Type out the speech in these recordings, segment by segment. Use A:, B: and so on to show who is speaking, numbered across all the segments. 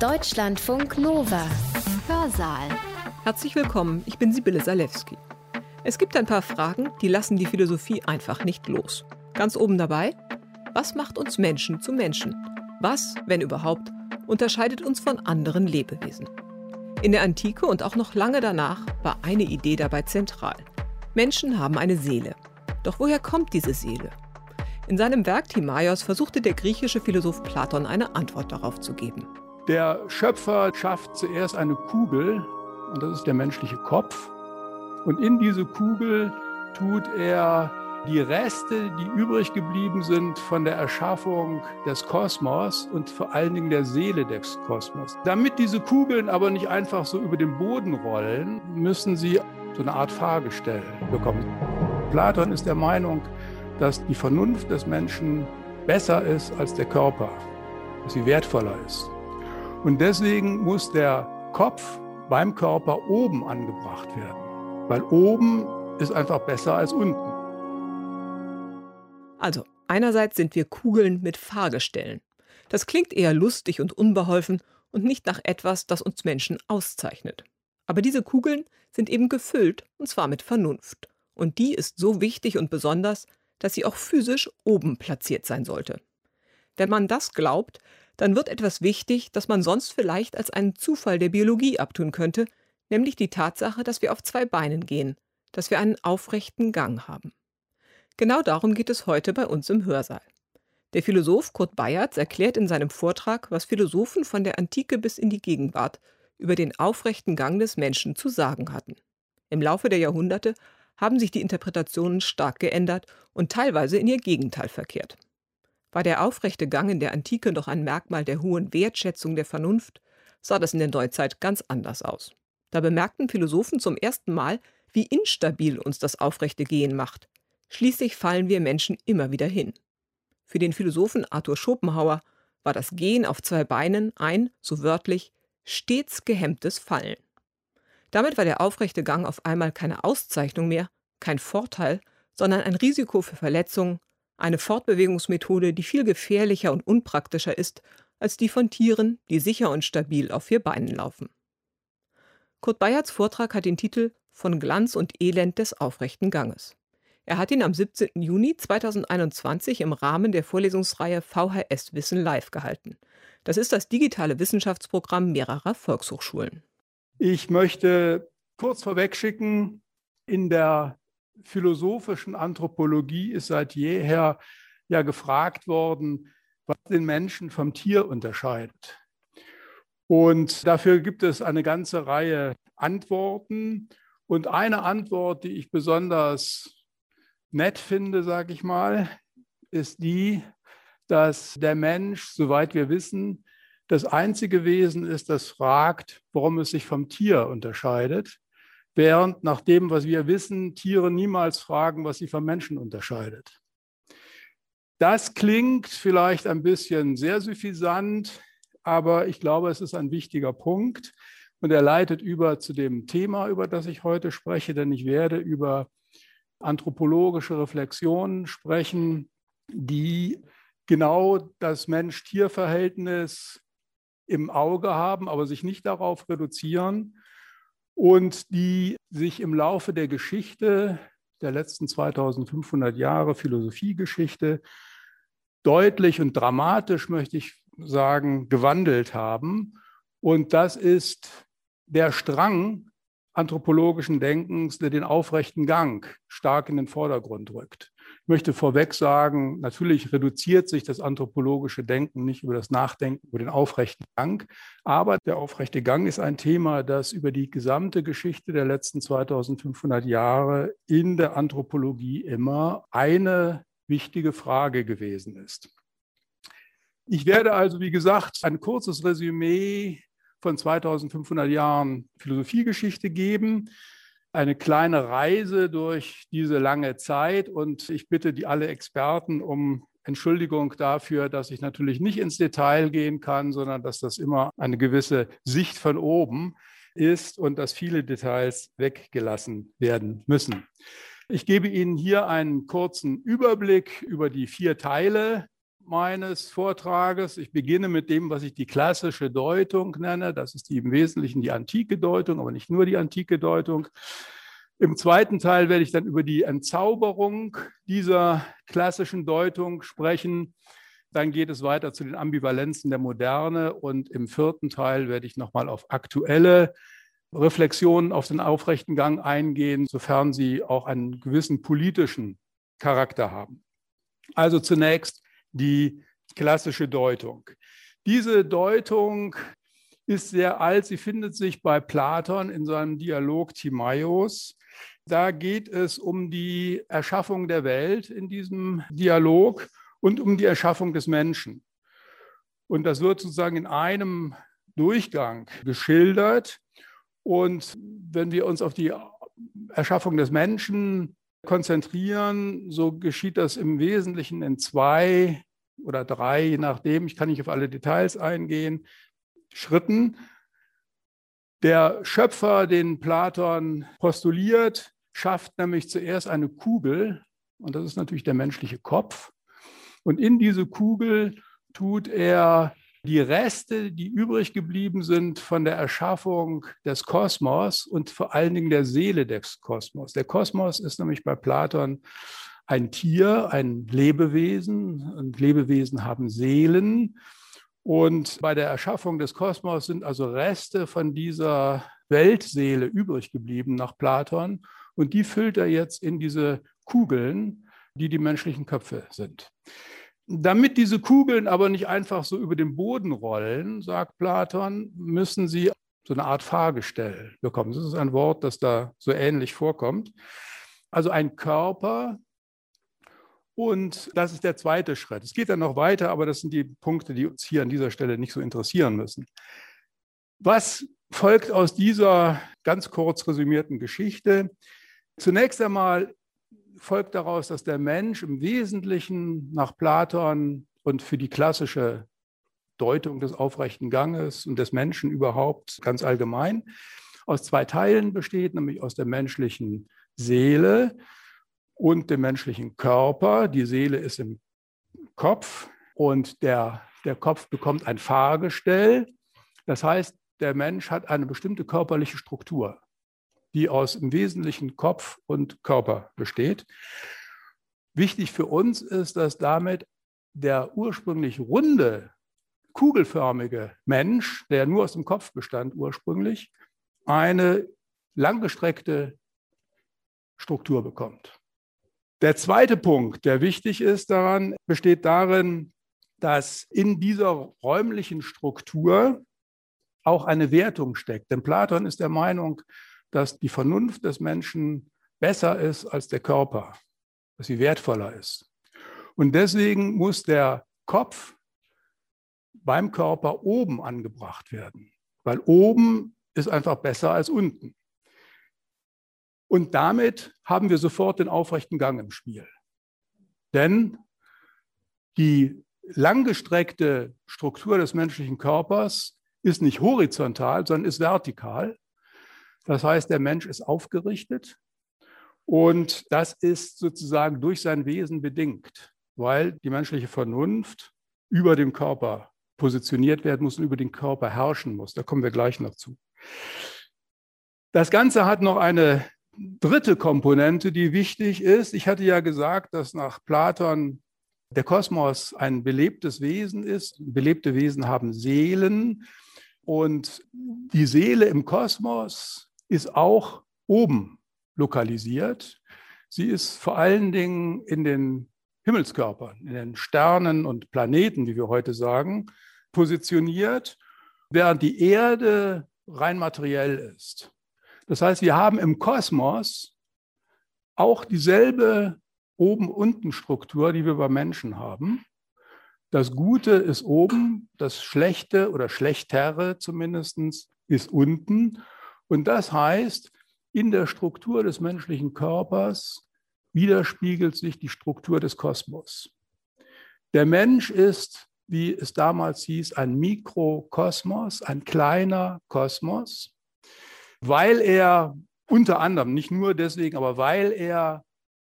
A: Deutschlandfunk Nova. Hörsaal.
B: Herzlich willkommen, ich bin Sibylle Salewski. Es gibt ein paar Fragen, die lassen die Philosophie einfach nicht los. Ganz oben dabei, was macht uns Menschen zu Menschen? Was, wenn überhaupt, unterscheidet uns von anderen Lebewesen? In der Antike und auch noch lange danach war eine Idee dabei zentral. Menschen haben eine Seele. Doch woher kommt diese Seele? In seinem Werk Timaios versuchte der griechische Philosoph Platon eine Antwort darauf zu geben.
C: Der Schöpfer schafft zuerst eine Kugel, und das ist der menschliche Kopf. Und in diese Kugel tut er die Reste, die übrig geblieben sind von der Erschaffung des Kosmos und vor allen Dingen der Seele des Kosmos. Damit diese Kugeln aber nicht einfach so über den Boden rollen, müssen sie so eine Art Fahrgestell bekommen. Platon ist der Meinung, dass die Vernunft des Menschen besser ist als der Körper, dass sie wertvoller ist. Und deswegen muss der Kopf beim Körper oben angebracht werden, weil oben ist einfach besser als unten.
B: Also, einerseits sind wir Kugeln mit Fahrgestellen. Das klingt eher lustig und unbeholfen und nicht nach etwas, das uns Menschen auszeichnet. Aber diese Kugeln sind eben gefüllt, und zwar mit Vernunft. Und die ist so wichtig und besonders, dass sie auch physisch oben platziert sein sollte. Wenn man das glaubt, dann wird etwas wichtig, das man sonst vielleicht als einen Zufall der Biologie abtun könnte, nämlich die Tatsache, dass wir auf zwei Beinen gehen, dass wir einen aufrechten Gang haben. Genau darum geht es heute bei uns im Hörsaal. Der Philosoph Kurt Bayertz erklärt in seinem Vortrag, was Philosophen von der Antike bis in die Gegenwart über den aufrechten Gang des Menschen zu sagen hatten. Im Laufe der Jahrhunderte haben sich die Interpretationen stark geändert und teilweise in ihr Gegenteil verkehrt. War der aufrechte Gang in der Antike noch ein Merkmal der hohen Wertschätzung der Vernunft, sah das in der Neuzeit ganz anders aus. Da bemerkten Philosophen zum ersten Mal, wie instabil uns das aufrechte Gehen macht. Schließlich fallen wir Menschen immer wieder hin. Für den Philosophen Arthur Schopenhauer war das Gehen auf zwei Beinen ein, so wörtlich, stets gehemmtes Fallen. Damit war der aufrechte Gang auf einmal keine Auszeichnung mehr, kein Vorteil, sondern ein Risiko für Verletzungen, eine Fortbewegungsmethode, die viel gefährlicher und unpraktischer ist als die von Tieren, die sicher und stabil auf vier Beinen laufen. Kurt Bayerts Vortrag hat den Titel Von Glanz und Elend des aufrechten Ganges. Er hat ihn am 17. Juni 2021 im Rahmen der Vorlesungsreihe VHS Wissen Live gehalten. Das ist das digitale Wissenschaftsprogramm mehrerer Volkshochschulen.
C: Ich möchte kurz vorwegschicken, in der philosophischen Anthropologie ist seit jeher ja gefragt worden, was den Menschen vom Tier unterscheidet. Und dafür gibt es eine ganze Reihe Antworten. Und eine Antwort, die ich besonders nett finde, sage ich mal, ist die, dass der Mensch, soweit wir wissen, das einzige Wesen ist, das fragt, warum es sich vom Tier unterscheidet, während nach dem, was wir wissen, Tiere niemals fragen, was sie vom Menschen unterscheidet. Das klingt vielleicht ein bisschen sehr suffisant, aber ich glaube, es ist ein wichtiger Punkt und er leitet über zu dem Thema, über das ich heute spreche, denn ich werde über anthropologische Reflexionen sprechen, die genau das Mensch-Tier-Verhältnis im Auge haben, aber sich nicht darauf reduzieren und die sich im Laufe der Geschichte der letzten 2500 Jahre Philosophiegeschichte deutlich und dramatisch, möchte ich sagen, gewandelt haben. Und das ist der Strang anthropologischen Denkens, der den aufrechten Gang stark in den Vordergrund rückt. Ich möchte vorweg sagen, natürlich reduziert sich das anthropologische Denken nicht über das Nachdenken über den aufrechten Gang, aber der aufrechte Gang ist ein Thema, das über die gesamte Geschichte der letzten 2500 Jahre in der Anthropologie immer eine wichtige Frage gewesen ist. Ich werde also, wie gesagt, ein kurzes Resümee von 2500 Jahren Philosophiegeschichte geben eine kleine Reise durch diese lange Zeit und ich bitte die alle Experten um Entschuldigung dafür, dass ich natürlich nicht ins Detail gehen kann, sondern dass das immer eine gewisse Sicht von oben ist und dass viele Details weggelassen werden müssen. Ich gebe Ihnen hier einen kurzen Überblick über die vier Teile meines Vortrages. Ich beginne mit dem, was ich die klassische Deutung nenne. Das ist die im Wesentlichen die antike Deutung, aber nicht nur die antike Deutung. Im zweiten Teil werde ich dann über die Entzauberung dieser klassischen Deutung sprechen. Dann geht es weiter zu den Ambivalenzen der Moderne und im vierten Teil werde ich nochmal auf aktuelle Reflexionen auf den aufrechten Gang eingehen, sofern sie auch einen gewissen politischen Charakter haben. Also zunächst die klassische Deutung. Diese Deutung ist sehr alt. Sie findet sich bei Platon in seinem Dialog Timaios. Da geht es um die Erschaffung der Welt in diesem Dialog und um die Erschaffung des Menschen. Und das wird sozusagen in einem Durchgang geschildert. Und wenn wir uns auf die Erschaffung des Menschen konzentrieren, so geschieht das im Wesentlichen in zwei oder drei, je nachdem, ich kann nicht auf alle Details eingehen, Schritten. Der Schöpfer, den Platon postuliert, schafft nämlich zuerst eine Kugel, und das ist natürlich der menschliche Kopf. Und in diese Kugel tut er die Reste, die übrig geblieben sind von der Erschaffung des Kosmos und vor allen Dingen der Seele des Kosmos. Der Kosmos ist nämlich bei Platon ein Tier, ein Lebewesen und Lebewesen haben Seelen. Und bei der Erschaffung des Kosmos sind also Reste von dieser Weltseele übrig geblieben nach Platon. Und die füllt er jetzt in diese Kugeln, die die menschlichen Köpfe sind. Damit diese Kugeln aber nicht einfach so über den Boden rollen, sagt Platon, müssen sie so eine Art Fahrgestell bekommen. Das ist ein Wort, das da so ähnlich vorkommt. Also ein Körper, und das ist der zweite Schritt. Es geht dann noch weiter, aber das sind die Punkte, die uns hier an dieser Stelle nicht so interessieren müssen. Was folgt aus dieser ganz kurz resümierten Geschichte? Zunächst einmal folgt daraus, dass der Mensch im Wesentlichen nach Platon und für die klassische Deutung des aufrechten Ganges und des Menschen überhaupt ganz allgemein aus zwei Teilen besteht, nämlich aus der menschlichen Seele, und dem menschlichen Körper. Die Seele ist im Kopf und der, der Kopf bekommt ein Fahrgestell. Das heißt, der Mensch hat eine bestimmte körperliche Struktur, die aus im Wesentlichen Kopf und Körper besteht. Wichtig für uns ist, dass damit der ursprünglich runde, kugelförmige Mensch, der nur aus dem Kopf bestand ursprünglich, eine langgestreckte Struktur bekommt. Der zweite Punkt, der wichtig ist daran, besteht darin, dass in dieser räumlichen Struktur auch eine Wertung steckt. Denn Platon ist der Meinung, dass die Vernunft des Menschen besser ist als der Körper, dass sie wertvoller ist. Und deswegen muss der Kopf beim Körper oben angebracht werden, weil oben ist einfach besser als unten. Und damit haben wir sofort den aufrechten Gang im Spiel. Denn die langgestreckte Struktur des menschlichen Körpers ist nicht horizontal, sondern ist vertikal. Das heißt, der Mensch ist aufgerichtet und das ist sozusagen durch sein Wesen bedingt, weil die menschliche Vernunft über dem Körper positioniert werden muss und über den Körper herrschen muss. Da kommen wir gleich noch zu. Das Ganze hat noch eine dritte Komponente, die wichtig ist. Ich hatte ja gesagt, dass nach Platon der Kosmos ein belebtes Wesen ist. Belebte Wesen haben Seelen. Und die Seele im Kosmos ist auch oben lokalisiert. Sie ist vor allen Dingen in den Himmelskörpern, in den Sternen und Planeten, wie wir heute sagen, positioniert, während die Erde rein materiell ist. Das heißt, wir haben im Kosmos auch dieselbe Oben-Unten-Struktur, die wir bei Menschen haben. Das Gute ist oben, das Schlechte oder Schlechtere zumindest ist unten. Und das heißt, in der Struktur des menschlichen Körpers widerspiegelt sich die Struktur des Kosmos. Der Mensch ist, wie es damals hieß, ein Mikrokosmos, ein kleiner Kosmos weil er unter anderem, nicht nur deswegen, aber weil er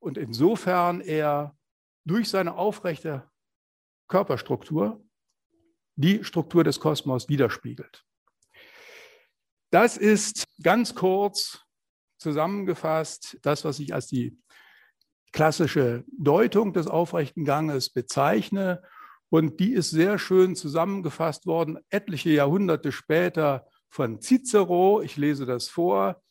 C: und insofern er durch seine aufrechte Körperstruktur die Struktur des Kosmos widerspiegelt. Das ist ganz kurz zusammengefasst das, was ich als die klassische Deutung des aufrechten Ganges bezeichne. Und die ist sehr schön zusammengefasst worden, etliche Jahrhunderte später von Cicero. Ich lese das vor.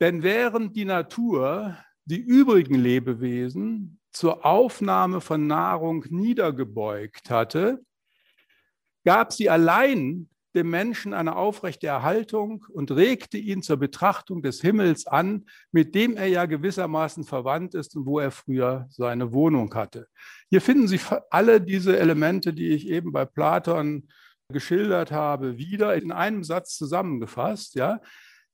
C: Denn während die Natur die übrigen Lebewesen zur Aufnahme von Nahrung niedergebeugt hatte, gab sie allein dem Menschen eine aufrechte Erhaltung und regte ihn zur Betrachtung des Himmels an, mit dem er ja gewissermaßen verwandt ist und wo er früher seine Wohnung hatte. Hier finden Sie alle diese Elemente, die ich eben bei Platon geschildert habe, wieder in einem Satz zusammengefasst. Ja?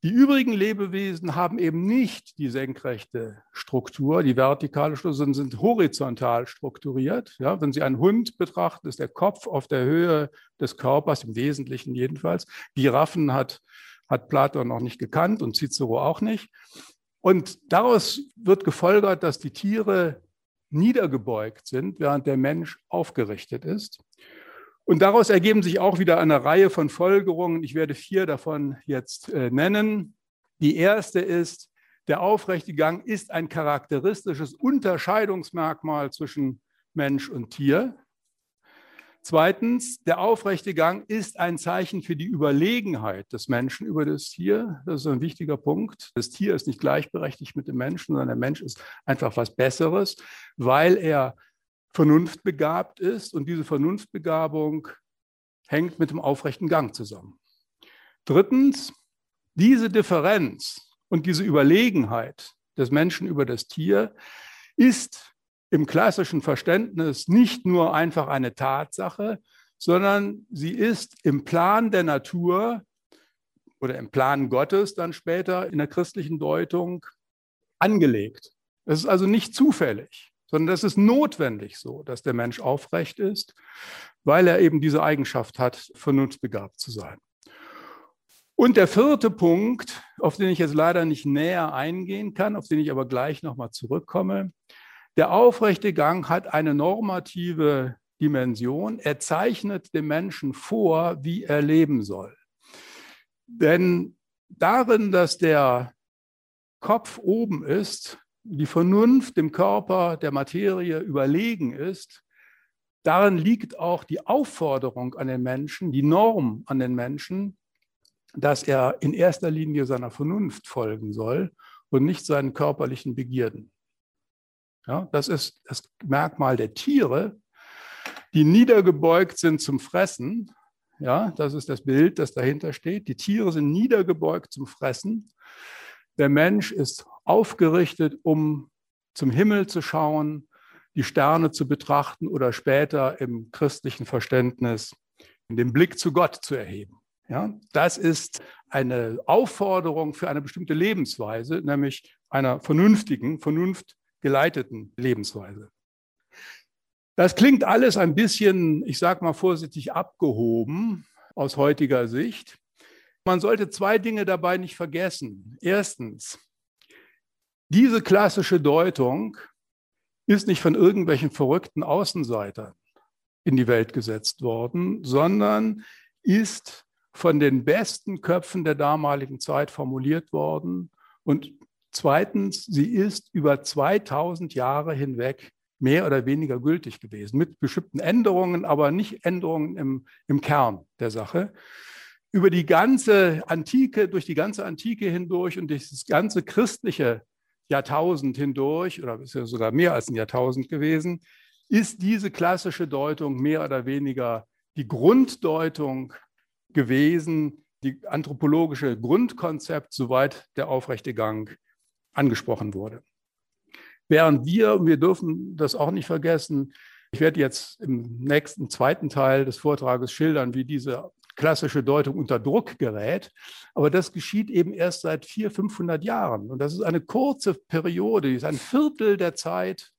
C: Die übrigen Lebewesen haben eben nicht die senkrechte Struktur, die vertikale Struktur, sondern sind horizontal strukturiert. Ja, wenn Sie einen Hund betrachten, ist der Kopf auf der Höhe des Körpers, im Wesentlichen jedenfalls. Giraffen hat, hat Platon noch nicht gekannt und Cicero auch nicht. Und daraus wird gefolgert, dass die Tiere niedergebeugt sind, während der Mensch aufgerichtet ist. Und daraus ergeben sich auch wieder eine Reihe von Folgerungen. Ich werde vier davon jetzt äh, nennen. Die erste ist, der aufrechte Gang ist ein charakteristisches Unterscheidungsmerkmal zwischen Mensch und Tier. Zweitens, der aufrechte Gang ist ein Zeichen für die Überlegenheit des Menschen über das Tier. Das ist ein wichtiger Punkt. Das Tier ist nicht gleichberechtigt mit dem Menschen, sondern der Mensch ist einfach was Besseres, weil er vernunftbegabt ist und diese Vernunftbegabung hängt mit dem aufrechten Gang zusammen. Drittens, diese Differenz und diese Überlegenheit des Menschen über das Tier ist im klassischen Verständnis nicht nur einfach eine Tatsache, sondern sie ist im Plan der Natur oder im Plan Gottes dann später in der christlichen Deutung angelegt. Es ist also nicht zufällig sondern das ist notwendig so, dass der Mensch aufrecht ist, weil er eben diese Eigenschaft hat, vernunftbegabt zu sein. Und der vierte Punkt, auf den ich jetzt leider nicht näher eingehen kann, auf den ich aber gleich nochmal zurückkomme, der aufrechte Gang hat eine normative Dimension. Er zeichnet dem Menschen vor, wie er leben soll. Denn darin, dass der Kopf oben ist, die Vernunft dem Körper, der Materie überlegen ist, darin liegt auch die Aufforderung an den Menschen, die Norm an den Menschen, dass er in erster Linie seiner Vernunft folgen soll und nicht seinen körperlichen Begierden. Ja, das ist das Merkmal der Tiere, die niedergebeugt sind zum Fressen. Ja, das ist das Bild, das dahinter steht. Die Tiere sind niedergebeugt zum Fressen. Der Mensch ist aufgerichtet, um zum Himmel zu schauen, die Sterne zu betrachten oder später im christlichen Verständnis den Blick zu Gott zu erheben. Ja, das ist eine Aufforderung für eine bestimmte Lebensweise, nämlich einer vernünftigen, vernunftgeleiteten Lebensweise. Das klingt alles ein bisschen, ich sage mal vorsichtig, abgehoben aus heutiger Sicht. Man sollte zwei Dinge dabei nicht vergessen. Erstens, diese klassische Deutung ist nicht von irgendwelchen verrückten Außenseitern in die Welt gesetzt worden, sondern ist von den besten Köpfen der damaligen Zeit formuliert worden. Und zweitens, sie ist über 2000 Jahre hinweg mehr oder weniger gültig gewesen, mit bestimmten Änderungen, aber nicht Änderungen im, im Kern der Sache. Über die ganze Antike, durch die ganze Antike hindurch und durch das ganze christliche Jahrtausend hindurch, oder ist ja sogar mehr als ein Jahrtausend gewesen, ist diese klassische Deutung mehr oder weniger die Grunddeutung gewesen, die anthropologische Grundkonzept, soweit der aufrechte Gang angesprochen wurde. Während wir, wir dürfen das auch nicht vergessen, ich werde jetzt im nächsten zweiten Teil des Vortrages schildern, wie diese klassische Deutung unter Druck gerät. Aber das geschieht eben erst seit 400, 500 Jahren. Und das ist eine kurze Periode, die ist ein Viertel der Zeit,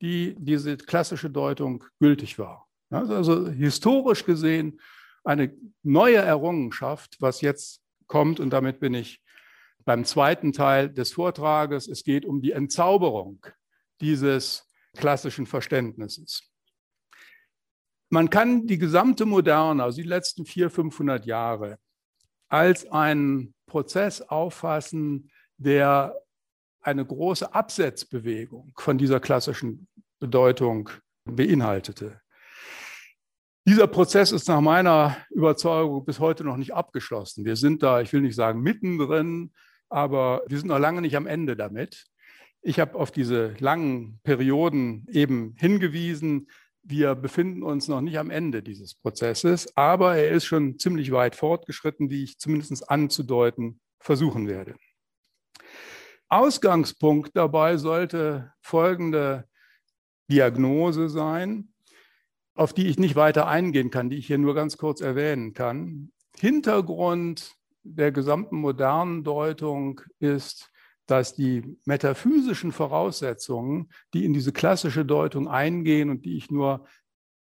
C: die diese klassische Deutung gültig war. Also historisch gesehen eine neue Errungenschaft, was jetzt kommt. Und damit bin ich beim zweiten Teil des Vortrages. Es geht um die Entzauberung dieses klassischen Verständnisses. Man kann die gesamte Moderne, also die letzten 400, 500 Jahre, als einen Prozess auffassen, der eine große Absetzbewegung von dieser klassischen Bedeutung beinhaltete. Dieser Prozess ist nach meiner Überzeugung bis heute noch nicht abgeschlossen. Wir sind da, ich will nicht sagen mittendrin, aber wir sind noch lange nicht am Ende damit. Ich habe auf diese langen Perioden eben hingewiesen. Wir befinden uns noch nicht am Ende dieses Prozesses, aber er ist schon ziemlich weit fortgeschritten, wie ich zumindest anzudeuten versuchen werde. Ausgangspunkt dabei sollte folgende Diagnose sein, auf die ich nicht weiter eingehen kann, die ich hier nur ganz kurz erwähnen kann. Hintergrund der gesamten modernen Deutung ist, dass die metaphysischen Voraussetzungen, die in diese klassische Deutung eingehen und die ich nur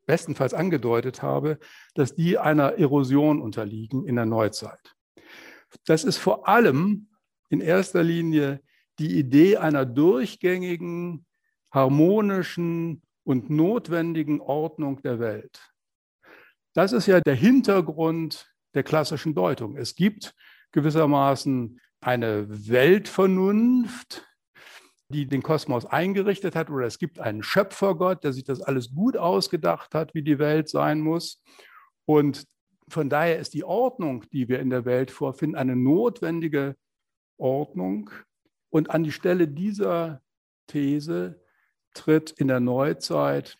C: bestenfalls angedeutet habe, dass die einer Erosion unterliegen in der Neuzeit. Das ist vor allem in erster Linie die Idee einer durchgängigen, harmonischen und notwendigen Ordnung der Welt. Das ist ja der Hintergrund der klassischen Deutung. Es gibt gewissermaßen eine Weltvernunft, die den Kosmos eingerichtet hat, oder es gibt einen Schöpfergott, der sich das alles gut ausgedacht hat, wie die Welt sein muss. Und von daher ist die Ordnung, die wir in der Welt vorfinden, eine notwendige Ordnung. Und an die Stelle dieser These tritt in der Neuzeit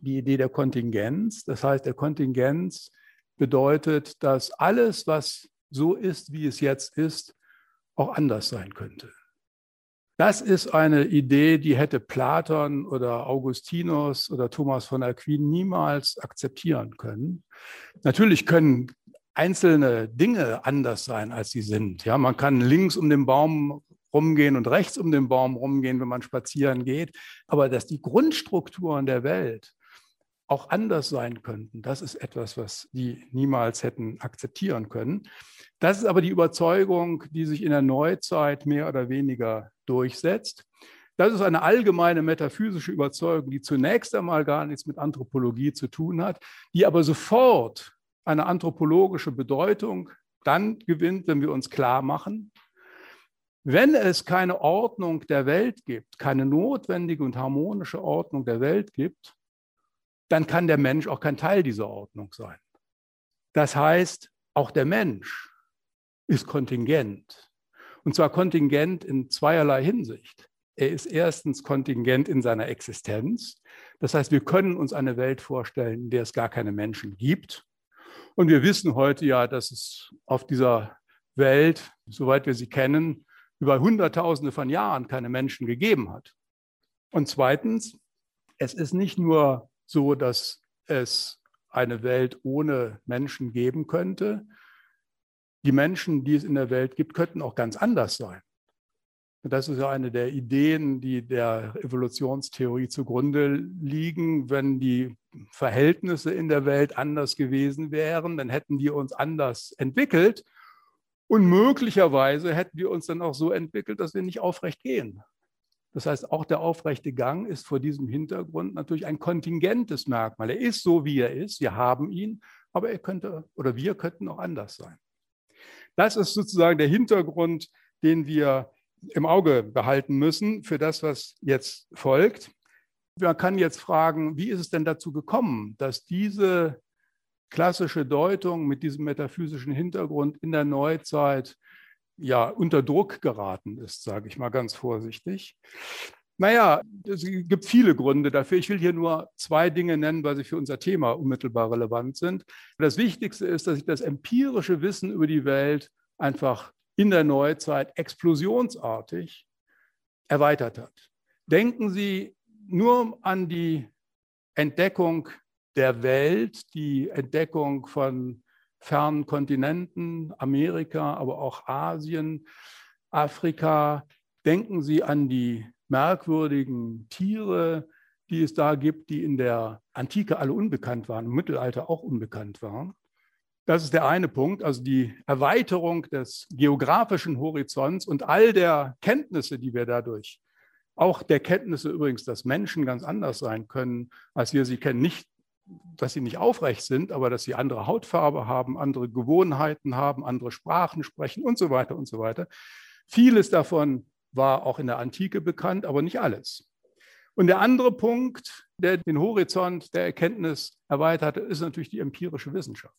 C: die Idee der Kontingenz. Das heißt, der Kontingenz bedeutet, dass alles, was so ist, wie es jetzt ist, auch anders sein könnte. Das ist eine Idee, die hätte Platon oder Augustinus oder Thomas von Aquin niemals akzeptieren können. Natürlich können einzelne Dinge anders sein, als sie sind. Ja, man kann links um den Baum rumgehen und rechts um den Baum rumgehen, wenn man spazieren geht. Aber dass die Grundstrukturen der Welt auch anders sein könnten, das ist etwas, was die niemals hätten akzeptieren können. Das ist aber die Überzeugung, die sich in der Neuzeit mehr oder weniger durchsetzt. Das ist eine allgemeine metaphysische Überzeugung, die zunächst einmal gar nichts mit Anthropologie zu tun hat, die aber sofort eine anthropologische Bedeutung dann gewinnt, wenn wir uns klar machen, wenn es keine Ordnung der Welt gibt, keine notwendige und harmonische Ordnung der Welt gibt, dann kann der Mensch auch kein Teil dieser Ordnung sein. Das heißt, auch der Mensch ist kontingent. Und zwar kontingent in zweierlei Hinsicht. Er ist erstens kontingent in seiner Existenz. Das heißt, wir können uns eine Welt vorstellen, in der es gar keine Menschen gibt. Und wir wissen heute ja, dass es auf dieser Welt, soweit wir sie kennen, über Hunderttausende von Jahren keine Menschen gegeben hat. Und zweitens, es ist nicht nur so, dass es eine Welt ohne Menschen geben könnte. Die Menschen, die es in der Welt gibt, könnten auch ganz anders sein. Das ist ja eine der Ideen, die der Evolutionstheorie zugrunde liegen. Wenn die Verhältnisse in der Welt anders gewesen wären, dann hätten wir uns anders entwickelt. Und möglicherweise hätten wir uns dann auch so entwickelt, dass wir nicht aufrecht gehen. Das heißt, auch der aufrechte Gang ist vor diesem Hintergrund natürlich ein kontingentes Merkmal. Er ist so, wie er ist. Wir haben ihn, aber er könnte oder wir könnten auch anders sein. Das ist sozusagen der Hintergrund, den wir im Auge behalten müssen für das, was jetzt folgt. Man kann jetzt fragen, wie ist es denn dazu gekommen, dass diese klassische Deutung mit diesem metaphysischen Hintergrund in der Neuzeit ja unter Druck geraten ist, sage ich mal ganz vorsichtig. Naja, es gibt viele Gründe dafür. Ich will hier nur zwei Dinge nennen, weil sie für unser Thema unmittelbar relevant sind. Das Wichtigste ist, dass sich das empirische Wissen über die Welt einfach in der Neuzeit explosionsartig erweitert hat. Denken Sie nur an die Entdeckung der Welt, die Entdeckung von fernen Kontinenten, Amerika, aber auch Asien, Afrika. Denken Sie an die merkwürdigen Tiere, die es da gibt, die in der Antike alle unbekannt waren, im Mittelalter auch unbekannt waren. Das ist der eine Punkt, also die Erweiterung des geografischen Horizonts und all der Kenntnisse, die wir dadurch, auch der Kenntnisse übrigens, dass Menschen ganz anders sein können, als wir sie kennen, nicht dass sie nicht aufrecht sind, aber dass sie andere Hautfarbe haben, andere Gewohnheiten haben, andere Sprachen sprechen und so weiter und so weiter. Vieles davon war auch in der Antike bekannt, aber nicht alles. Und der andere Punkt, der den Horizont der Erkenntnis erweiterte, ist natürlich die empirische Wissenschaft,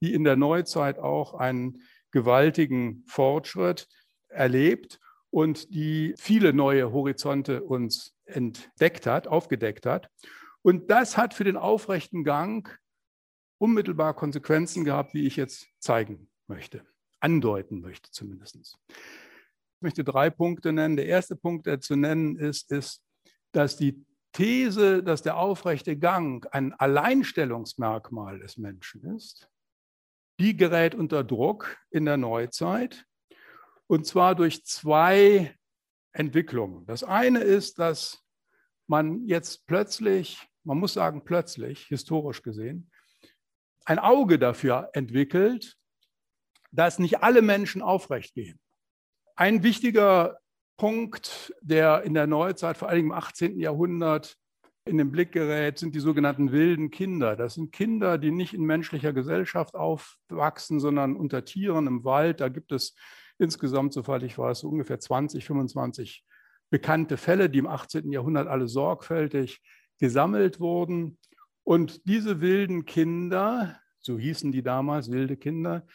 C: die in der Neuzeit auch einen gewaltigen Fortschritt erlebt und die viele neue Horizonte uns entdeckt hat, aufgedeckt hat. Und das hat für den aufrechten Gang unmittelbar Konsequenzen gehabt, wie ich jetzt zeigen möchte, andeuten möchte zumindest. Ich möchte drei Punkte nennen. Der erste Punkt, der zu nennen ist, ist, dass die These, dass der aufrechte Gang ein Alleinstellungsmerkmal des Menschen ist, die gerät unter Druck in der Neuzeit und zwar durch zwei Entwicklungen. Das eine ist, dass man jetzt plötzlich, man muss sagen plötzlich, historisch gesehen, ein Auge dafür entwickelt, dass nicht alle Menschen aufrecht gehen. Ein wichtiger Punkt, der in der Neuzeit, vor allem im 18. Jahrhundert, in den Blick gerät, sind die sogenannten wilden Kinder. Das sind Kinder, die nicht in menschlicher Gesellschaft aufwachsen, sondern unter Tieren im Wald. Da gibt es insgesamt, soweit ich weiß, ungefähr 20, 25 bekannte Fälle, die im 18. Jahrhundert alle sorgfältig gesammelt wurden. Und diese wilden Kinder, so hießen die damals, wilde Kinder,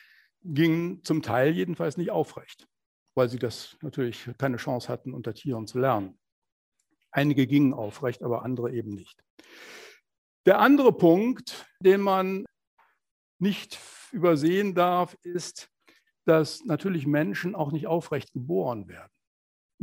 C: gingen zum Teil jedenfalls nicht aufrecht, weil sie das natürlich keine Chance hatten, unter Tieren zu lernen. Einige gingen aufrecht, aber andere eben nicht. Der andere Punkt, den man nicht übersehen darf, ist, dass natürlich Menschen auch nicht aufrecht geboren werden.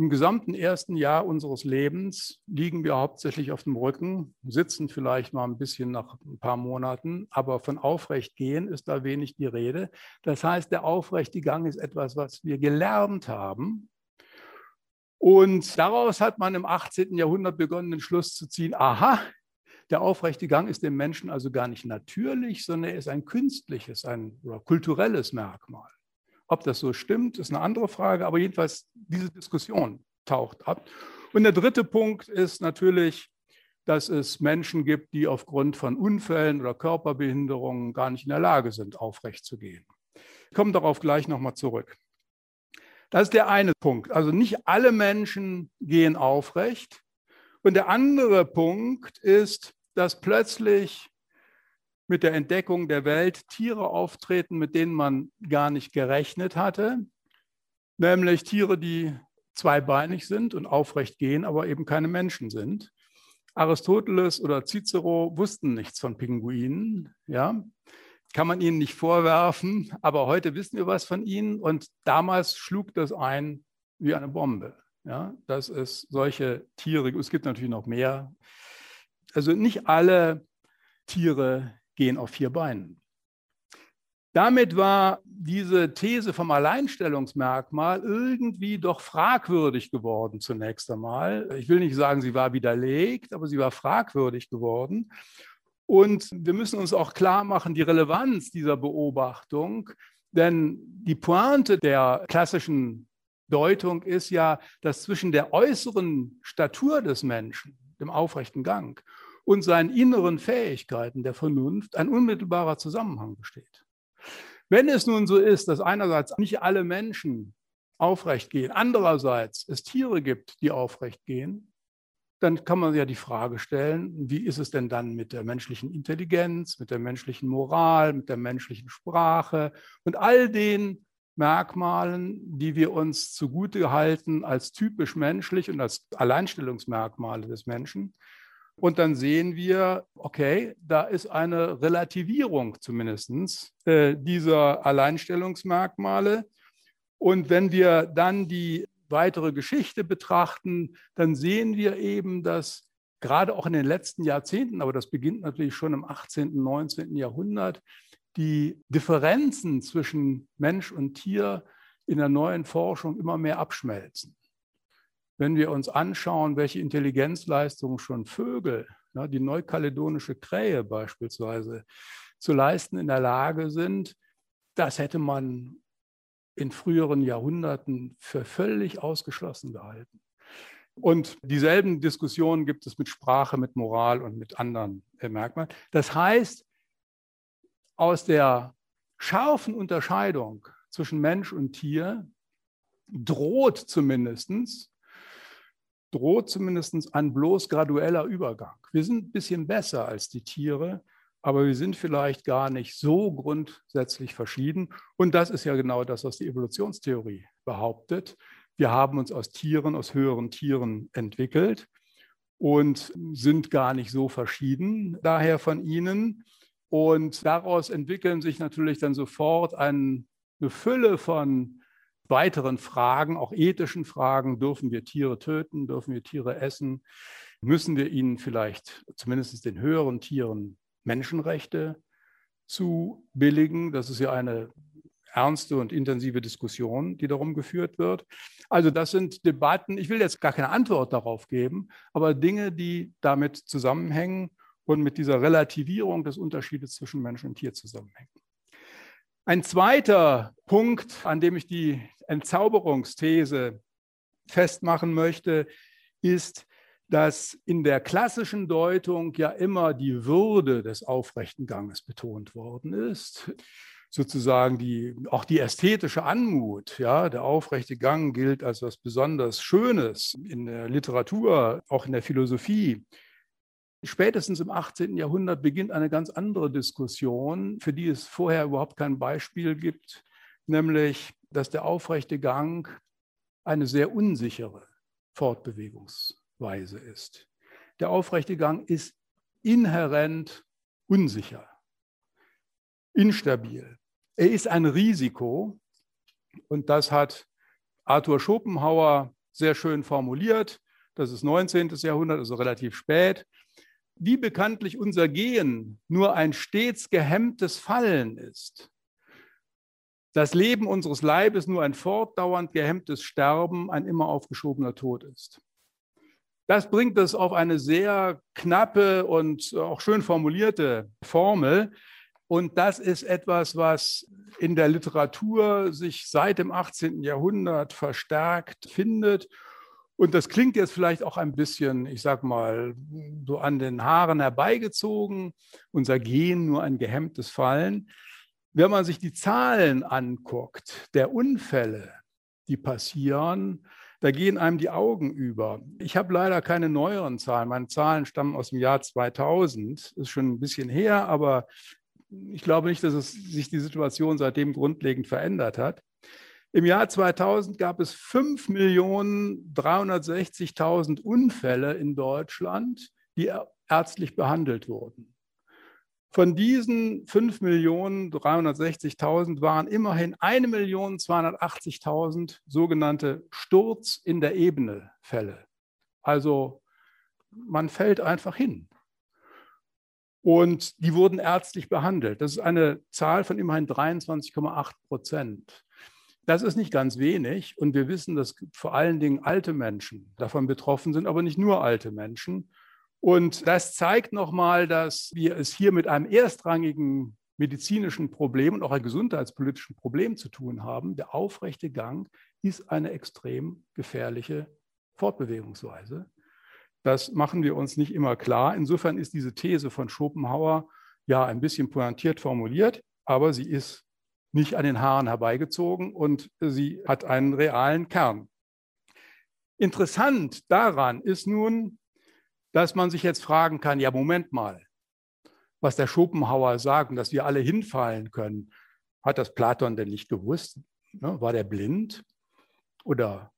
C: Im gesamten ersten Jahr unseres Lebens liegen wir hauptsächlich auf dem Rücken, sitzen vielleicht mal ein bisschen nach ein paar Monaten, aber von aufrecht gehen ist da wenig die Rede. Das heißt, der aufrechte Gang ist etwas, was wir gelernt haben. Und daraus hat man im 18. Jahrhundert begonnen, den Schluss zu ziehen, aha, der aufrechte Gang ist dem Menschen also gar nicht natürlich, sondern er ist ein künstliches, ein kulturelles Merkmal. Ob das so stimmt, ist eine andere Frage, aber jedenfalls diese Diskussion taucht ab. Und der dritte Punkt ist natürlich, dass es Menschen gibt, die aufgrund von Unfällen oder Körperbehinderungen gar nicht in der Lage sind, aufrecht zu gehen. Ich komme darauf gleich nochmal zurück. Das ist der eine Punkt. Also nicht alle Menschen gehen aufrecht. Und der andere Punkt ist, dass plötzlich mit der Entdeckung der Welt Tiere auftreten, mit denen man gar nicht gerechnet hatte, nämlich Tiere, die zweibeinig sind und aufrecht gehen, aber eben keine Menschen sind. Aristoteles oder Cicero wussten nichts von Pinguinen, ja. Kann man ihnen nicht vorwerfen, aber heute wissen wir was von ihnen und damals schlug das ein wie eine Bombe. Ja, dass es solche Tiere, es gibt natürlich noch mehr. Also nicht alle Tiere gehen auf vier Beinen. Damit war diese These vom Alleinstellungsmerkmal irgendwie doch fragwürdig geworden zunächst einmal. Ich will nicht sagen, sie war widerlegt, aber sie war fragwürdig geworden. Und wir müssen uns auch klar machen, die Relevanz dieser Beobachtung, denn die Pointe der klassischen Deutung ist ja, dass zwischen der äußeren Statur des Menschen, dem aufrechten Gang, und seinen inneren Fähigkeiten der Vernunft ein unmittelbarer Zusammenhang besteht. Wenn es nun so ist, dass einerseits nicht alle Menschen aufrecht gehen, andererseits es Tiere gibt, die aufrecht gehen, dann kann man ja die Frage stellen, wie ist es denn dann mit der menschlichen Intelligenz, mit der menschlichen Moral, mit der menschlichen Sprache und all den Merkmalen, die wir uns zugute halten als typisch menschlich und als Alleinstellungsmerkmale des Menschen. Und dann sehen wir, okay, da ist eine Relativierung zumindest äh, dieser Alleinstellungsmerkmale. Und wenn wir dann die weitere Geschichte betrachten, dann sehen wir eben, dass gerade auch in den letzten Jahrzehnten, aber das beginnt natürlich schon im 18., 19. Jahrhundert, die Differenzen zwischen Mensch und Tier in der neuen Forschung immer mehr abschmelzen wenn wir uns anschauen, welche Intelligenzleistungen schon Vögel, ja, die neukaledonische Krähe beispielsweise, zu leisten in der Lage sind, das hätte man in früheren Jahrhunderten für völlig ausgeschlossen gehalten. Und dieselben Diskussionen gibt es mit Sprache, mit Moral und mit anderen Merkmalen. Das heißt, aus der scharfen Unterscheidung zwischen Mensch und Tier droht zumindest, droht zumindest ein bloß gradueller Übergang. Wir sind ein bisschen besser als die Tiere, aber wir sind vielleicht gar nicht so grundsätzlich verschieden. Und das ist ja genau das, was die Evolutionstheorie behauptet. Wir haben uns aus Tieren, aus höheren Tieren entwickelt und sind gar nicht so verschieden daher von ihnen. Und daraus entwickeln sich natürlich dann sofort ein, eine Fülle von weiteren Fragen, auch ethischen Fragen. Dürfen wir Tiere töten? Dürfen wir Tiere essen? Müssen wir ihnen vielleicht, zumindest den höheren Tieren, Menschenrechte zu billigen? Das ist ja eine ernste und intensive Diskussion, die darum geführt wird. Also das sind Debatten, ich will jetzt gar keine Antwort darauf geben, aber Dinge, die damit zusammenhängen und mit dieser Relativierung des Unterschiedes zwischen Mensch und Tier zusammenhängen. Ein zweiter Punkt, an dem ich die Entzauberungsthese festmachen möchte, ist, dass in der klassischen Deutung ja immer die Würde des aufrechten Ganges betont worden ist sozusagen die, auch die ästhetische Anmut, ja, der aufrechte Gang gilt als was besonders Schönes in der Literatur, auch in der Philosophie. Spätestens im 18. Jahrhundert beginnt eine ganz andere Diskussion, für die es vorher überhaupt kein Beispiel gibt, nämlich, dass der aufrechte Gang eine sehr unsichere Fortbewegungsweise ist. Der aufrechte Gang ist inhärent unsicher, instabil. Er ist ein Risiko und das hat Arthur Schopenhauer sehr schön formuliert. Das ist 19. Jahrhundert, also relativ spät. Wie bekanntlich unser Gehen nur ein stets gehemmtes Fallen ist, das Leben unseres Leibes nur ein fortdauernd gehemmtes Sterben, ein immer aufgeschobener Tod ist. Das bringt es auf eine sehr knappe und auch schön formulierte Formel, und das ist etwas, was in der Literatur sich seit dem 18. Jahrhundert verstärkt findet. Und das klingt jetzt vielleicht auch ein bisschen, ich sag mal, so an den Haaren herbeigezogen. Unser Gehen nur ein gehemmtes Fallen. Wenn man sich die Zahlen anguckt, der Unfälle, die passieren, da gehen einem die Augen über. Ich habe leider keine neueren Zahlen. Meine Zahlen stammen aus dem Jahr 2000. Das ist schon ein bisschen her, aber ich glaube nicht, dass es sich die Situation seitdem grundlegend verändert hat. Im Jahr 2000 gab es 5.360.000 Unfälle in Deutschland, die ärztlich behandelt wurden. Von diesen 5.360.000 waren immerhin 1.280.000 sogenannte Sturz in der Ebene Fälle. Also man fällt einfach hin. Und die wurden ärztlich behandelt. Das ist eine Zahl von immerhin 23,8 Prozent. Das ist nicht ganz wenig. Und wir wissen, dass vor allen Dingen alte Menschen davon betroffen sind, aber nicht nur alte Menschen. Und das zeigt nochmal, dass wir es hier mit einem erstrangigen medizinischen Problem und auch einem gesundheitspolitischen Problem zu tun haben. Der aufrechte Gang ist eine extrem gefährliche Fortbewegungsweise. Das machen wir uns nicht immer klar. Insofern ist diese These von Schopenhauer ja ein bisschen pointiert formuliert, aber sie ist nicht an den Haaren herbeigezogen und sie hat einen realen Kern. Interessant daran ist nun, dass man sich jetzt fragen kann, ja, Moment mal, was der Schopenhauer sagt und dass wir alle hinfallen können, hat das Platon denn nicht gewusst? Ne, war der blind? Oder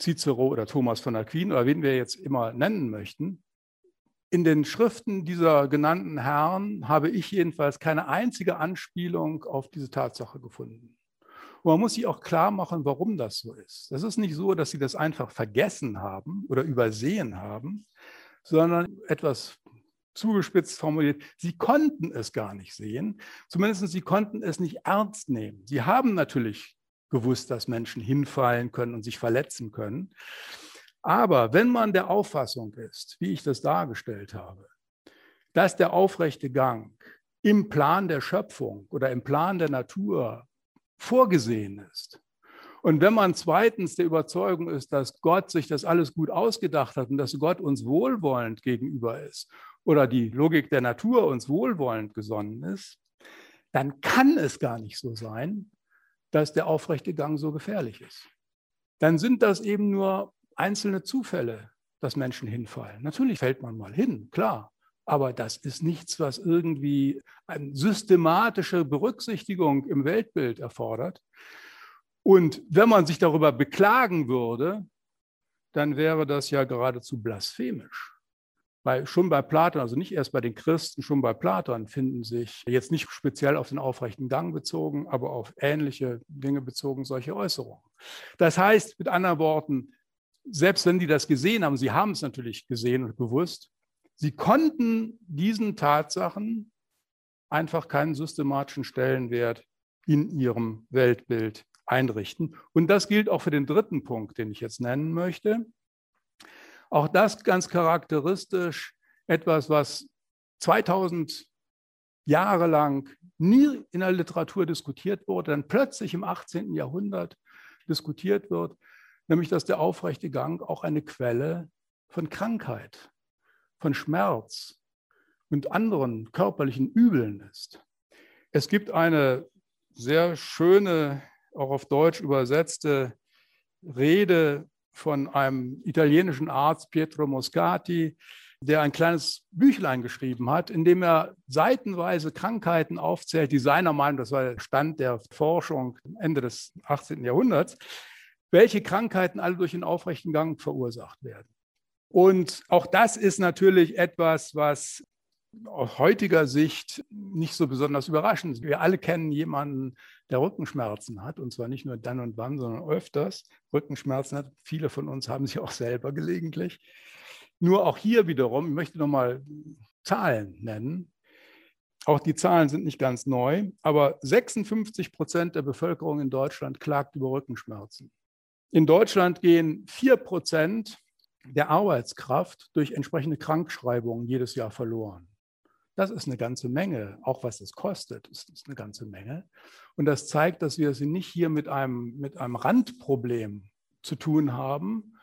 C: Cicero oder Thomas von Aquin oder wen wir jetzt immer nennen möchten. In den Schriften dieser genannten Herren habe ich jedenfalls keine einzige Anspielung auf diese Tatsache gefunden. Und man muss sich auch klar machen, warum das so ist. Das ist nicht so, dass sie das einfach vergessen haben oder übersehen haben, sondern etwas zugespitzt formuliert, sie konnten es gar nicht sehen. Zumindest sie konnten es nicht ernst nehmen. Sie haben natürlich gewusst, dass Menschen hinfallen können und sich verletzen können. Aber wenn man der Auffassung ist, wie ich das dargestellt habe, dass der aufrechte Gang im Plan der Schöpfung oder im Plan der Natur vorgesehen ist Und wenn man zweitens der Überzeugung ist, dass Gott sich das alles gut ausgedacht hat und dass Gott uns wohlwollend gegenüber ist oder die Logik der Natur uns wohlwollend gesonnen ist, dann kann es gar nicht so sein, dass der aufrechte Gang so gefährlich ist. Dann sind das eben nur einzelne Zufälle, dass Menschen hinfallen. Natürlich fällt man mal hin, klar. Aber das ist nichts, was irgendwie eine systematische Berücksichtigung im Weltbild erfordert. Und wenn man sich darüber beklagen würde, dann wäre das ja geradezu blasphemisch. Weil schon bei Platon, also nicht erst bei den Christen, schon bei Platon finden sich jetzt nicht speziell auf den aufrechten Gang bezogen, aber auf ähnliche Dinge bezogen solche Äußerungen. Das heißt, mit anderen Worten, selbst wenn die das gesehen haben, sie haben es natürlich gesehen und bewusst, sie konnten diesen Tatsachen einfach keinen systematischen Stellenwert in ihrem Weltbild einrichten. Und das gilt auch für den dritten Punkt, den ich jetzt nennen möchte. Auch das ganz charakteristisch, etwas, was 2000 Jahre lang nie in der Literatur diskutiert wurde, dann plötzlich im 18. Jahrhundert diskutiert wird, nämlich dass der aufrechte Gang auch eine Quelle von Krankheit, von Schmerz und anderen körperlichen Übeln ist. Es gibt eine sehr schöne, auch auf Deutsch übersetzte Rede von einem italienischen Arzt, Pietro Moscati, der ein kleines Büchlein geschrieben hat, in dem er seitenweise Krankheiten aufzählt, die seiner Meinung, das war der Stand der Forschung Ende des 18. Jahrhunderts, welche Krankheiten alle durch den aufrechten Gang verursacht werden. Und auch das ist natürlich etwas, was aus heutiger Sicht nicht so besonders überraschend ist. Wir alle kennen jemanden, der Rückenschmerzen hat, und zwar nicht nur dann und wann, sondern öfters Rückenschmerzen hat. Viele von uns haben sie auch selber gelegentlich. Nur auch hier wiederum, ich möchte nochmal Zahlen nennen. Auch die Zahlen sind nicht ganz neu, aber 56 Prozent der Bevölkerung in Deutschland klagt über Rückenschmerzen. In Deutschland gehen 4 Prozent der Arbeitskraft durch entsprechende Krankschreibungen jedes Jahr verloren. Das ist eine ganze Menge, auch was es kostet, ist, ist eine ganze Menge. Und das zeigt, dass wir es nicht hier mit einem, mit einem Randproblem zu tun haben,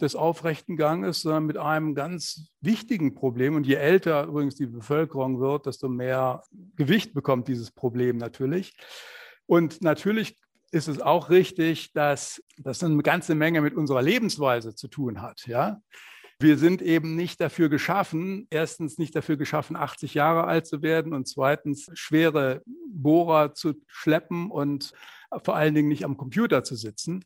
C: des aufrechten Ganges, sondern mit einem ganz wichtigen Problem. Und je älter übrigens die Bevölkerung wird, desto mehr Gewicht bekommt dieses Problem natürlich. Und natürlich ist es auch richtig, dass das eine ganze Menge mit unserer Lebensweise zu tun hat. Ja? Wir sind eben nicht dafür geschaffen, erstens nicht dafür geschaffen, 80 Jahre alt zu werden und zweitens schwere Bohrer zu schleppen und vor allen Dingen nicht am Computer zu sitzen.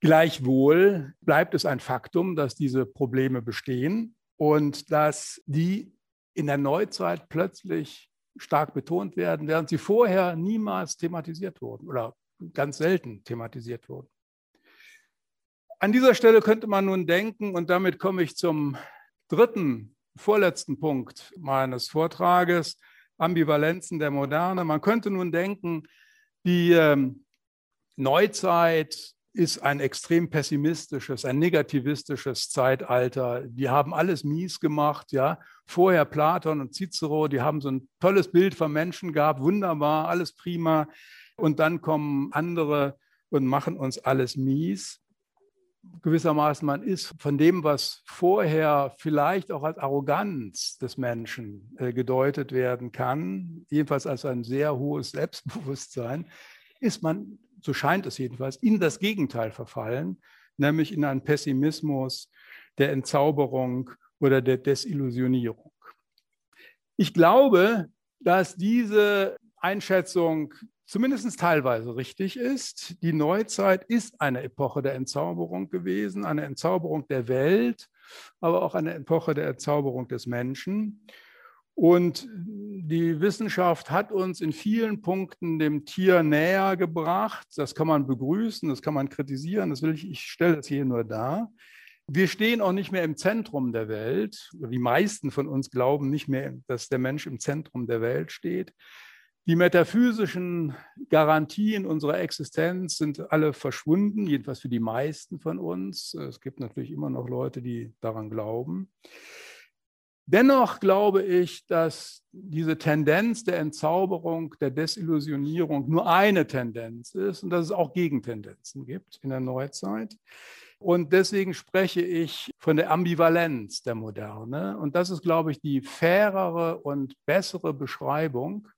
C: Gleichwohl bleibt es ein Faktum, dass diese Probleme bestehen und dass die in der Neuzeit plötzlich stark betont werden, während sie vorher niemals thematisiert wurden oder ganz selten thematisiert wurden. An dieser Stelle könnte man nun denken, und damit komme ich zum dritten, vorletzten Punkt meines Vortrages, Ambivalenzen der Moderne. Man könnte nun denken, die ähm, Neuzeit ist ein extrem pessimistisches, ein negativistisches Zeitalter. Die haben alles mies gemacht, ja. Vorher Platon und Cicero, die haben so ein tolles Bild vom Menschen gehabt, wunderbar, alles prima. Und dann kommen andere und machen uns alles mies gewissermaßen, man ist von dem, was vorher vielleicht auch als Arroganz des Menschen äh, gedeutet werden kann, jedenfalls als ein sehr hohes Selbstbewusstsein, ist man, so scheint es jedenfalls, in das Gegenteil verfallen, nämlich in einen Pessimismus der Entzauberung oder der Desillusionierung. Ich glaube, dass diese Einschätzung zumindest teilweise richtig ist. Die Neuzeit ist eine Epoche der Entzauberung gewesen, eine Entzauberung der Welt, aber auch eine Epoche der Entzauberung des Menschen. Und die Wissenschaft hat uns in vielen Punkten dem Tier näher gebracht. Das kann man begrüßen, das kann man kritisieren. Das will ich, ich stelle das hier nur dar. Wir stehen auch nicht mehr im Zentrum der Welt. Die meisten von uns glauben nicht mehr, dass der Mensch im Zentrum der Welt steht. Die metaphysischen Garantien unserer Existenz sind alle verschwunden, jedenfalls für die meisten von uns. Es gibt natürlich immer noch Leute, die daran glauben. Dennoch glaube ich, dass diese Tendenz der Entzauberung, der Desillusionierung nur eine Tendenz ist und dass es auch Gegentendenzen gibt in der Neuzeit. Und deswegen spreche ich von der Ambivalenz der Moderne. Und das ist, glaube ich, die fairere und bessere Beschreibung.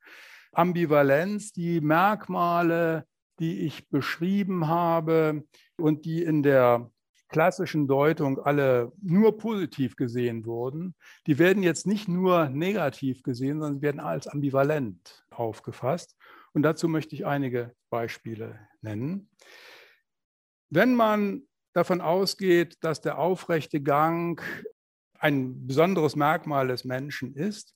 C: Ambivalenz, die Merkmale, die ich beschrieben habe und die in der klassischen Deutung alle nur positiv gesehen wurden, die werden jetzt nicht nur negativ gesehen, sondern werden als ambivalent aufgefasst. Und dazu möchte ich einige Beispiele nennen. Wenn man davon ausgeht, dass der aufrechte Gang ein besonderes Merkmal des Menschen ist,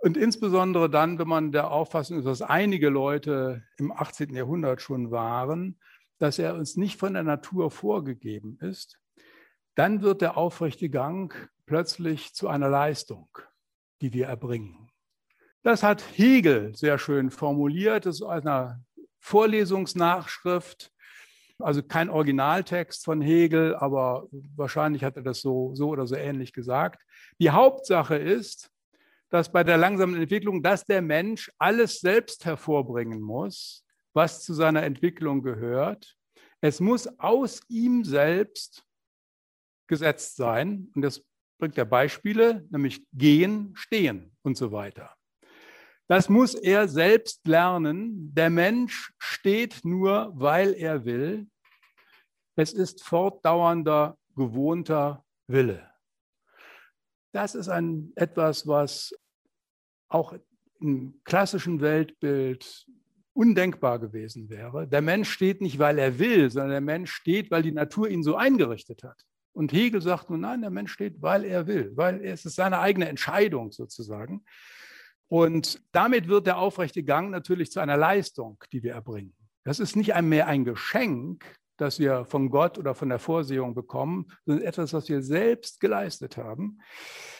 C: und insbesondere dann, wenn man der Auffassung ist, dass einige Leute im 18. Jahrhundert schon waren, dass er uns nicht von der Natur vorgegeben ist, dann wird der aufrechte Gang plötzlich zu einer Leistung, die wir erbringen. Das hat Hegel sehr schön formuliert. Das ist einer Vorlesungsnachschrift, also kein Originaltext von Hegel, aber wahrscheinlich hat er das so, so oder so ähnlich gesagt. Die Hauptsache ist, dass bei der langsamen Entwicklung, dass der Mensch alles selbst hervorbringen muss, was zu seiner Entwicklung gehört. Es muss aus ihm selbst gesetzt sein. Und das bringt er Beispiele, nämlich gehen, stehen und so weiter. Das muss er selbst lernen. Der Mensch steht nur, weil er will. Es ist fortdauernder, gewohnter Wille. Das ist ein, etwas, was auch im klassischen Weltbild undenkbar gewesen wäre. Der Mensch steht nicht, weil er will, sondern der Mensch steht, weil die Natur ihn so eingerichtet hat. Und Hegel sagt nun, nein, der Mensch steht, weil er will, weil es ist seine eigene Entscheidung sozusagen. Und damit wird der aufrechte Gang natürlich zu einer Leistung, die wir erbringen. Das ist nicht mehr ein Geschenk, das wir von Gott oder von der Vorsehung bekommen, sondern etwas, was wir selbst geleistet haben.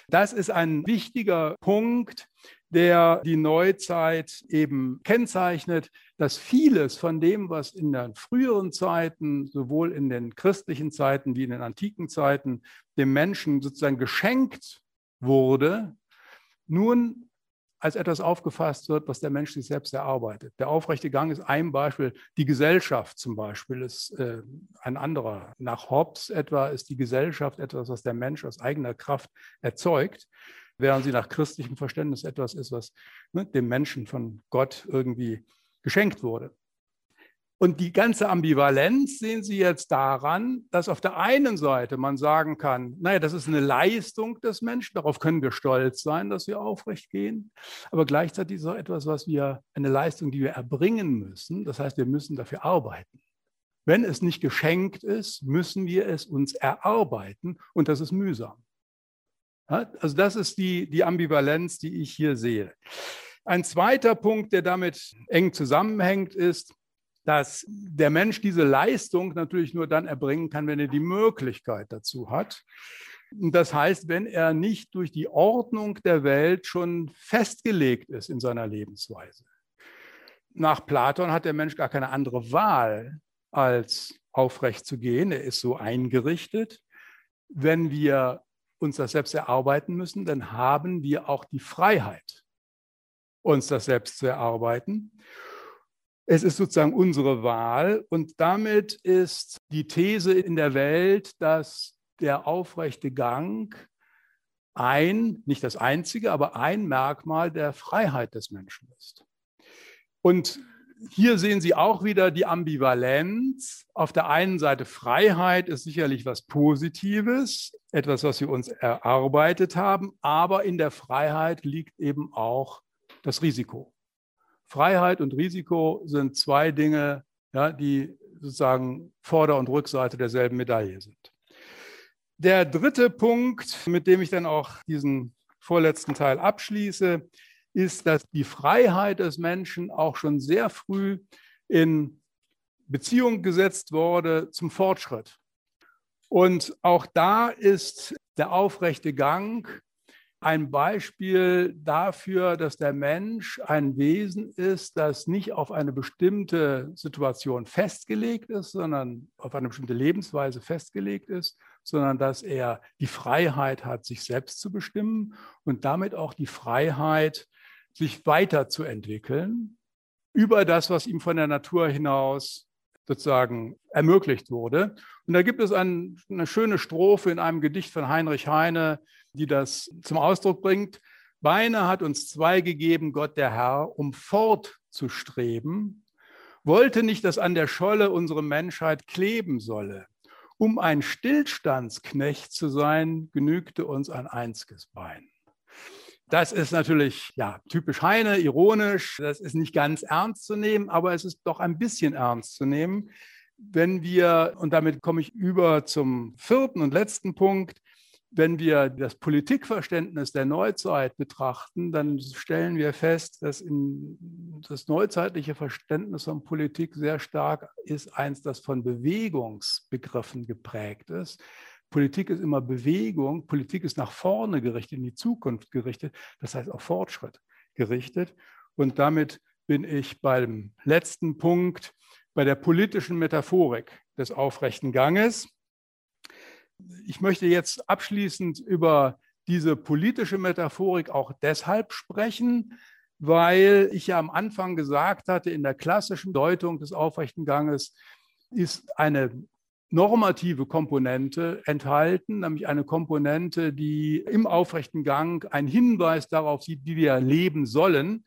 C: Das ist ein wichtiger Punkt, der die Neuzeit eben kennzeichnet, dass vieles von dem, was in den früheren Zeiten, sowohl in den christlichen Zeiten wie in den antiken Zeiten, dem Menschen sozusagen geschenkt wurde, nun als etwas aufgefasst wird, was der Mensch sich selbst erarbeitet. Der aufrechte Gang ist ein Beispiel. Die Gesellschaft zum Beispiel ist äh, ein anderer. Nach Hobbes etwa ist die Gesellschaft etwas, was der Mensch aus eigener Kraft erzeugt während sie nach christlichem Verständnis etwas ist, was ne, dem Menschen von Gott irgendwie geschenkt wurde. Und die ganze Ambivalenz sehen Sie jetzt daran, dass auf der einen Seite man sagen kann, naja, das ist eine Leistung des Menschen, darauf können wir stolz sein, dass wir aufrecht gehen. Aber gleichzeitig ist es auch etwas, was wir, eine Leistung, die wir erbringen müssen. Das heißt, wir müssen dafür arbeiten. Wenn es nicht geschenkt ist, müssen wir es uns erarbeiten und das ist mühsam. Also das ist die, die Ambivalenz, die ich hier sehe. Ein zweiter Punkt, der damit eng zusammenhängt, ist, dass der Mensch diese Leistung natürlich nur dann erbringen kann, wenn er die Möglichkeit dazu hat. Und das heißt, wenn er nicht durch die Ordnung der Welt schon festgelegt ist in seiner Lebensweise. Nach Platon hat der Mensch gar keine andere Wahl, als aufrecht zu gehen. Er ist so eingerichtet. Wenn wir uns das selbst erarbeiten müssen, dann haben wir auch die Freiheit, uns das selbst zu erarbeiten. Es ist sozusagen unsere Wahl und damit ist die These in der Welt, dass der aufrechte Gang ein, nicht das einzige, aber ein Merkmal der Freiheit des Menschen ist. Und hier sehen Sie auch wieder die Ambivalenz. Auf der einen Seite Freiheit ist sicherlich was Positives, etwas, was wir uns erarbeitet haben, aber in der Freiheit liegt eben auch das Risiko. Freiheit und Risiko sind zwei Dinge, ja, die sozusagen Vorder- und Rückseite derselben Medaille sind. Der dritte Punkt, mit dem ich dann auch diesen vorletzten Teil abschließe, ist, dass die Freiheit des Menschen auch schon sehr früh in Beziehung gesetzt wurde zum Fortschritt. Und auch da ist der aufrechte Gang ein Beispiel dafür, dass der Mensch ein Wesen ist, das nicht auf eine bestimmte Situation festgelegt ist, sondern auf eine bestimmte Lebensweise festgelegt ist, sondern dass er die Freiheit hat, sich selbst zu bestimmen und damit auch die Freiheit, sich weiterzuentwickeln über das, was ihm von der Natur hinaus sozusagen ermöglicht wurde. Und da gibt es ein, eine schöne Strophe in einem Gedicht von Heinrich Heine, die das zum Ausdruck bringt. Beine hat uns zwei gegeben, Gott der Herr, um fortzustreben, wollte nicht, dass an der Scholle unsere Menschheit kleben solle. Um ein Stillstandsknecht zu sein, genügte uns ein einziges Bein. Das ist natürlich ja, typisch Heine, ironisch. Das ist nicht ganz ernst zu nehmen, aber es ist doch ein bisschen ernst zu nehmen, wenn wir, und damit komme ich über zum vierten und letzten Punkt, wenn wir das Politikverständnis der Neuzeit betrachten, dann stellen wir fest, dass das neuzeitliche Verständnis von Politik sehr stark ist eins, das von Bewegungsbegriffen geprägt ist. Politik ist immer Bewegung, Politik ist nach vorne gerichtet, in die Zukunft gerichtet, das heißt auf Fortschritt gerichtet. Und damit bin ich beim letzten Punkt, bei der politischen Metaphorik des aufrechten Ganges. Ich möchte jetzt abschließend über diese politische Metaphorik auch deshalb sprechen, weil ich ja am Anfang gesagt hatte, in der klassischen Deutung des aufrechten Ganges ist eine normative Komponente enthalten, nämlich eine Komponente, die im aufrechten Gang einen Hinweis darauf sieht, wie wir leben sollen.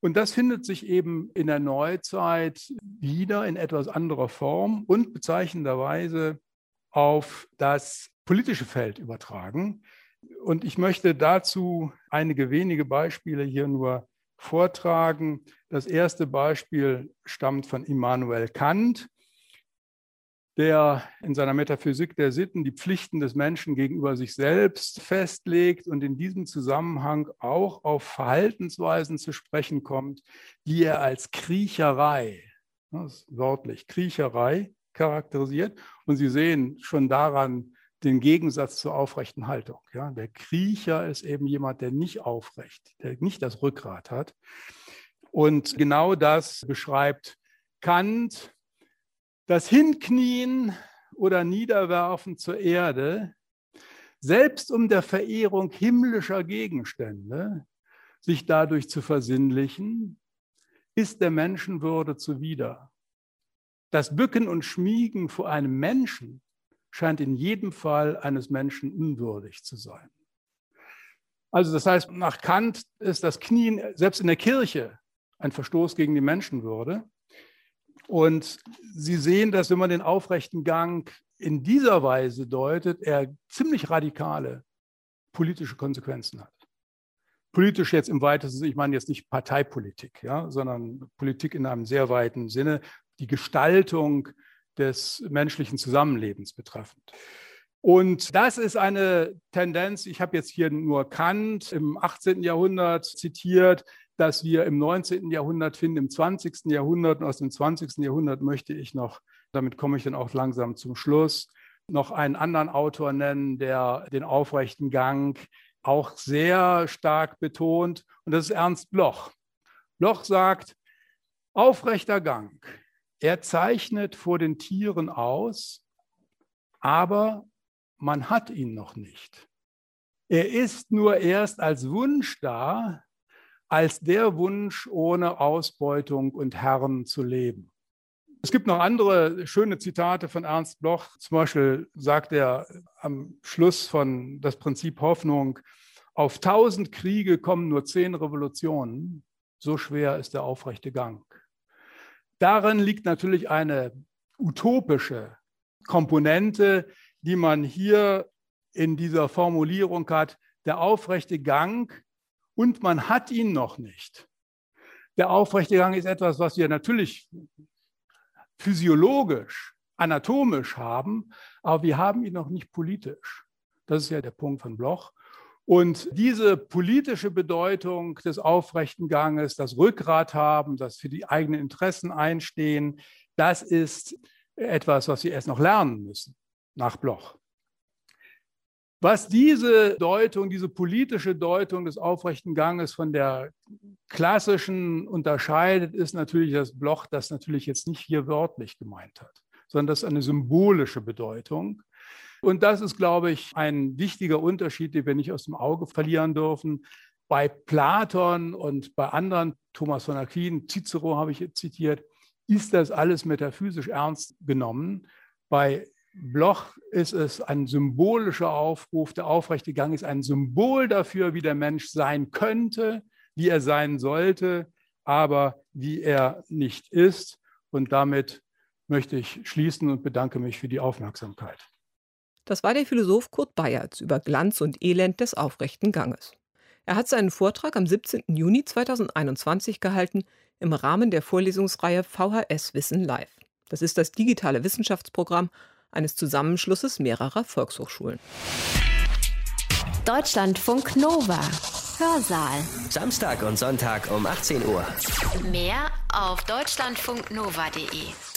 C: Und das findet sich eben in der Neuzeit wieder in etwas anderer Form und bezeichnenderweise auf das politische Feld übertragen. Und ich möchte dazu einige wenige Beispiele hier nur vortragen. Das erste Beispiel stammt von Immanuel Kant der in seiner Metaphysik der Sitten die Pflichten des Menschen gegenüber sich selbst festlegt und in diesem Zusammenhang auch auf Verhaltensweisen zu sprechen kommt, die er als Kriecherei, wörtlich Kriecherei charakterisiert. Und Sie sehen schon daran den Gegensatz zur aufrechten Haltung. Ja, der Kriecher ist eben jemand, der nicht aufrecht, der nicht das Rückgrat hat. Und genau das beschreibt Kant das Hinknien oder Niederwerfen zur Erde, selbst um der Verehrung himmlischer Gegenstände sich dadurch zu versinnlichen, ist der Menschenwürde zuwider. Das Bücken und Schmiegen vor einem Menschen scheint in jedem Fall eines Menschen unwürdig zu sein. Also das heißt, nach Kant ist das Knien selbst in der Kirche ein Verstoß gegen die Menschenwürde. Und Sie sehen, dass wenn man den aufrechten Gang in dieser Weise deutet, er ziemlich radikale politische Konsequenzen hat. Politisch jetzt im weitesten Sinne, ich meine jetzt nicht Parteipolitik, ja, sondern Politik in einem sehr weiten Sinne, die Gestaltung des menschlichen Zusammenlebens betreffend. Und das ist eine Tendenz, ich habe jetzt hier nur Kant im 18. Jahrhundert zitiert, das wir im 19. Jahrhundert finden, im 20. Jahrhundert. Und aus dem 20. Jahrhundert möchte ich noch, damit komme ich dann auch langsam zum Schluss, noch einen anderen Autor nennen, der den aufrechten Gang auch sehr stark betont. Und das ist Ernst Bloch. Bloch sagt, aufrechter Gang, er zeichnet vor den Tieren aus, aber man hat ihn noch nicht. Er ist nur erst als Wunsch da, als der Wunsch, ohne Ausbeutung und Herren zu leben. Es gibt noch andere schöne Zitate von Ernst Bloch. Zum Beispiel sagt er am Schluss von Das Prinzip Hoffnung, auf tausend Kriege kommen nur zehn Revolutionen. So schwer ist der aufrechte Gang. Darin liegt natürlich eine utopische Komponente, die man hier in dieser Formulierung hat. Der aufrechte Gang und man hat ihn noch nicht. Der aufrechte Gang ist etwas, was wir natürlich physiologisch, anatomisch haben, aber wir haben ihn noch nicht politisch. Das ist ja der Punkt von Bloch. Und diese politische Bedeutung des aufrechten Ganges, das Rückgrat haben, das für die eigenen Interessen einstehen, das ist etwas, was wir erst noch lernen müssen nach Bloch. Was diese Deutung, diese politische Deutung des aufrechten Ganges von der klassischen unterscheidet, ist natürlich das Bloch, das natürlich jetzt nicht hier wörtlich gemeint hat, sondern das ist eine symbolische Bedeutung. Und das ist, glaube ich, ein wichtiger Unterschied, den wir nicht aus dem Auge verlieren dürfen. Bei Platon und bei anderen, Thomas von Aquin, Cicero habe ich zitiert, ist das alles metaphysisch ernst genommen. Bei Bloch ist es ein symbolischer Aufruf. Der aufrechte Gang ist ein Symbol dafür, wie der Mensch sein könnte, wie er sein sollte, aber wie er nicht ist. Und damit möchte ich schließen und bedanke mich für die Aufmerksamkeit.
B: Das war der Philosoph Kurt Bayerz über Glanz und Elend des aufrechten Ganges. Er hat seinen Vortrag am 17. Juni 2021 gehalten im Rahmen der Vorlesungsreihe VHS Wissen Live. Das ist das digitale Wissenschaftsprogramm eines Zusammenschlusses mehrerer Volkshochschulen.
A: Deutschlandfunk Nova. Hörsaal.
D: Samstag und Sonntag um 18 Uhr.
A: Mehr auf deutschlandfunknova.de.